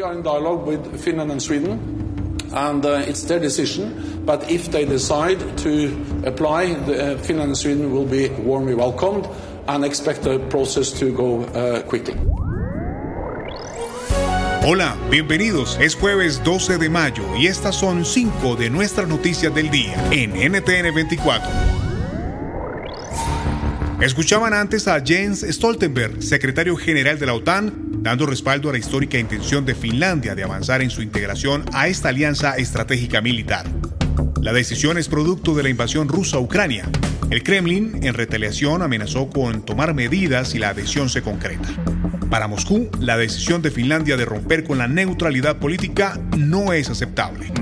We are in dialogue with Finland and Sweden, and uh, it's their decision. But if they decide to apply, the, uh, Finland and Sweden will be warmly welcomed and expect the process to go uh, quickly. Hola, bienvenidos. Es jueves 12 de mayo y estas son cinco de nuestras noticias del día en NTN 24. Escuchaban antes a Jens Stoltenberg, secretario general de la OTAN, dando respaldo a la histórica intención de Finlandia de avanzar en su integración a esta alianza estratégica militar. La decisión es producto de la invasión rusa a Ucrania. El Kremlin, en retaliación, amenazó con tomar medidas si la adhesión se concreta. Para Moscú, la decisión de Finlandia de romper con la neutralidad política no es aceptable.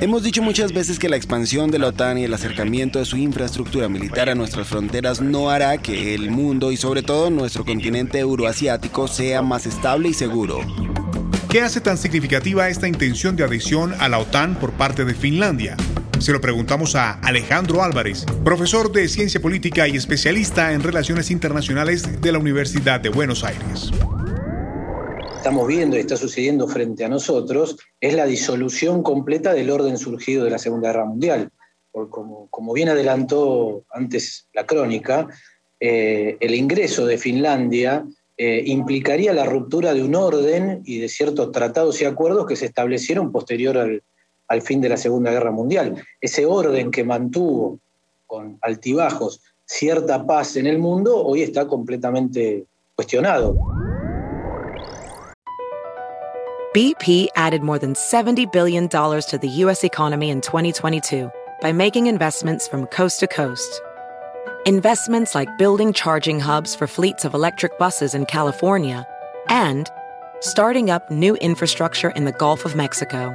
Hemos dicho muchas veces que la expansión de la OTAN y el acercamiento de su infraestructura militar a nuestras fronteras no hará que el mundo y sobre todo nuestro continente euroasiático sea más estable y seguro. ¿Qué hace tan significativa esta intención de adhesión a la OTAN por parte de Finlandia? Se lo preguntamos a Alejandro Álvarez, profesor de Ciencia Política y especialista en Relaciones Internacionales de la Universidad de Buenos Aires. Estamos viendo y está sucediendo frente a nosotros es la disolución completa del orden surgido de la Segunda Guerra Mundial. como, como bien adelantó antes la crónica, eh, el ingreso de Finlandia eh, implicaría la ruptura de un orden y de ciertos tratados y acuerdos que se establecieron posterior al, al fin de la Segunda Guerra Mundial. Ese orden que mantuvo con altibajos cierta paz en el mundo hoy está completamente cuestionado. BP added more than $70 billion to the U.S. economy in 2022 by making investments from coast to coast. Investments like building charging hubs for fleets of electric buses in California and starting up new infrastructure in the Gulf of Mexico.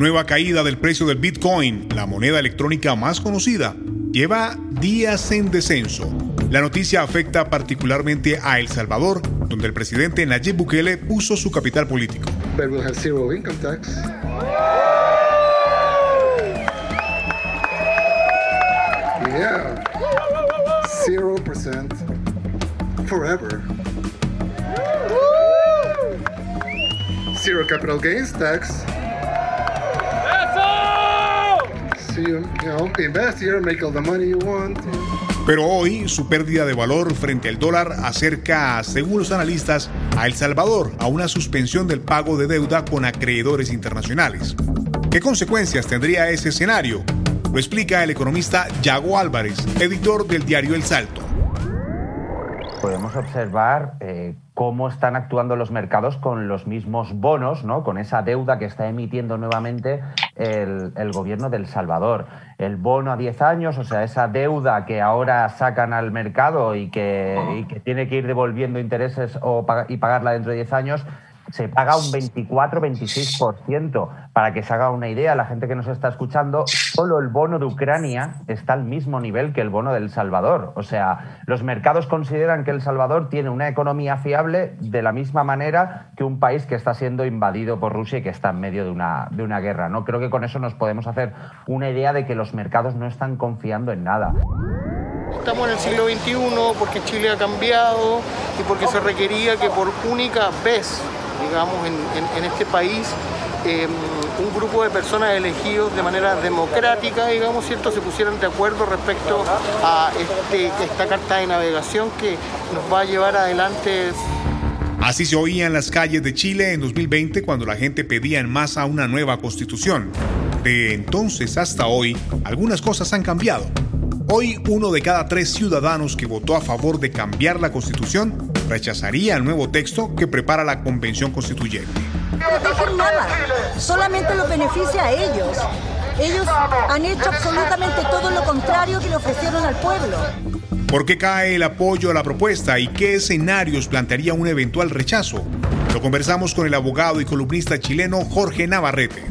Nueva caída del precio del Bitcoin, la moneda electrónica más conocida, lleva días en descenso. La noticia afecta particularmente a El Salvador, donde el presidente Nayib Bukele puso su capital político. Yeah. 0% forever. Zero capital gains tax. So you, you know, invest here, make all the money you want. Pero hoy su pérdida de valor frente al dólar acerca, según los analistas, a El Salvador a una suspensión del pago de deuda con acreedores internacionales. ¿Qué consecuencias tendría ese escenario? Lo explica el economista Yago Álvarez, editor del diario El Salto. Podemos observar eh, cómo están actuando los mercados con los mismos bonos, ¿no? con esa deuda que está emitiendo nuevamente el, el gobierno del Salvador. El bono a 10 años, o sea, esa deuda que ahora sacan al mercado y que, y que tiene que ir devolviendo intereses o, y pagarla dentro de 10 años, se paga un 24-26%. Para que se haga una idea, la gente que nos está escuchando, solo el bono de Ucrania está al mismo nivel que el bono del Salvador. O sea, los mercados consideran que El Salvador tiene una economía fiable de la misma manera que un país que está siendo invadido por Rusia y que está en medio de una, de una guerra. ¿no? Creo que con eso nos podemos hacer una idea de que los mercados no están confiando en nada. Estamos en el siglo XXI porque Chile ha cambiado y porque se requería que por única vez digamos, en, este país eh, un grupo de personas elegidos de manera democrática, digamos, ¿cierto? se pusieran de acuerdo respecto a este, esta carta de navegación que nos va a llevar adelante. Así se oía en las calles de Chile en 2020 cuando la gente pedía en masa una nueva constitución. De entonces hasta hoy, algunas cosas han cambiado. Hoy uno de cada tres ciudadanos que votó a favor de cambiar la constitución rechazaría el nuevo texto que prepara la Convención Constituyente. Protegen nada, solamente los beneficia a ellos. Ellos han hecho absolutamente todo lo contrario que le ofrecieron al pueblo. ¿Por qué cae el apoyo a la propuesta y qué escenarios plantearía un eventual rechazo? Lo conversamos con el abogado y columnista chileno Jorge Navarrete.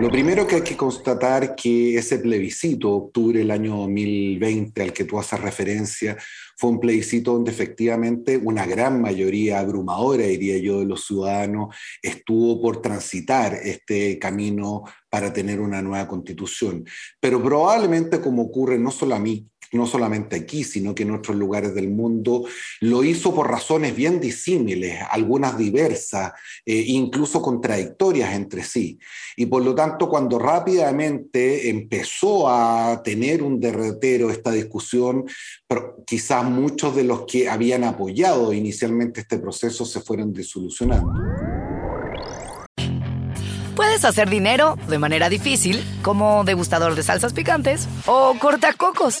Lo primero que hay que constatar que ese plebiscito, octubre del año 2020, al que tú haces referencia, fue un plebiscito donde efectivamente una gran mayoría abrumadora, diría yo, de los ciudadanos estuvo por transitar este camino para tener una nueva constitución. Pero probablemente como ocurre no solo a mí, no solamente aquí, sino que en otros lugares del mundo, lo hizo por razones bien disímiles, algunas diversas, eh, incluso contradictorias entre sí. Y por lo tanto, cuando rápidamente empezó a tener un derretero esta discusión, quizás muchos de los que habían apoyado inicialmente este proceso se fueron disolucionando. Puedes hacer dinero de manera difícil, como degustador de salsas picantes, o cortacocos,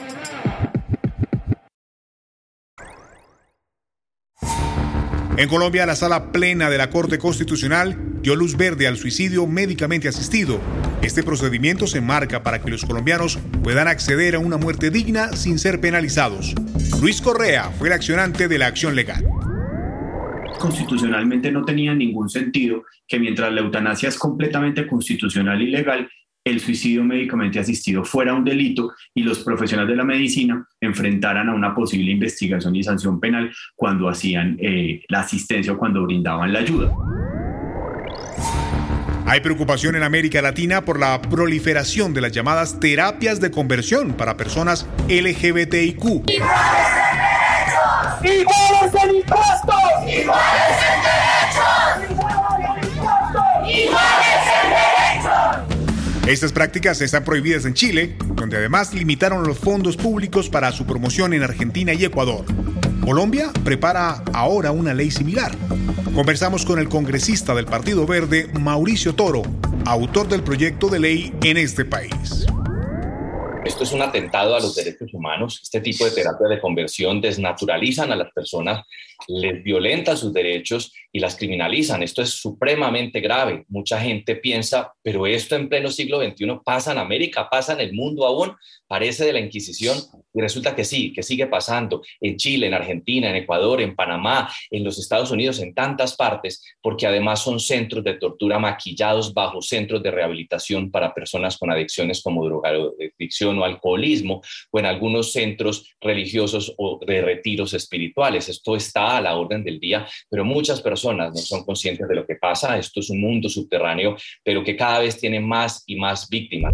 En Colombia, la sala plena de la Corte Constitucional dio luz verde al suicidio médicamente asistido. Este procedimiento se marca para que los colombianos puedan acceder a una muerte digna sin ser penalizados. Luis Correa fue el accionante de la acción legal constitucionalmente no tenía ningún sentido que mientras la eutanasia es completamente constitucional y legal, el suicidio médicamente asistido fuera un delito y los profesionales de la medicina enfrentaran a una posible investigación y sanción penal cuando hacían eh, la asistencia o cuando brindaban la ayuda. Hay preocupación en América Latina por la proliferación de las llamadas terapias de conversión para personas LGBTIQ. ¡Iguales en derechos! ¡Iguales en impuestos! ¡Iguales en derechos! ¡Iguales en impuestos! ¡Iguales en derechos! Estas prácticas están prohibidas en Chile, donde además limitaron los fondos públicos para su promoción en Argentina y Ecuador. Colombia prepara ahora una ley similar. Conversamos con el congresista del Partido Verde, Mauricio Toro, autor del proyecto de ley en este país. Esto es un atentado a los derechos humanos. Este tipo de terapia de conversión desnaturalizan a las personas, les violentan sus derechos y las criminalizan. Esto es supremamente grave. Mucha gente piensa, pero esto en pleno siglo XXI pasa en América, pasa en el mundo aún, parece de la Inquisición y resulta que sí, que sigue pasando en Chile, en Argentina, en Ecuador, en Panamá, en los Estados Unidos, en tantas partes, porque además son centros de tortura maquillados bajo centros de rehabilitación para personas con adicciones como drogadicción o alcoholismo, o en algunos centros religiosos o de retiros espirituales. Esto está a la orden del día, pero muchas personas no son conscientes de lo que pasa. Esto es un mundo subterráneo, pero que cada vez tiene más y más víctimas.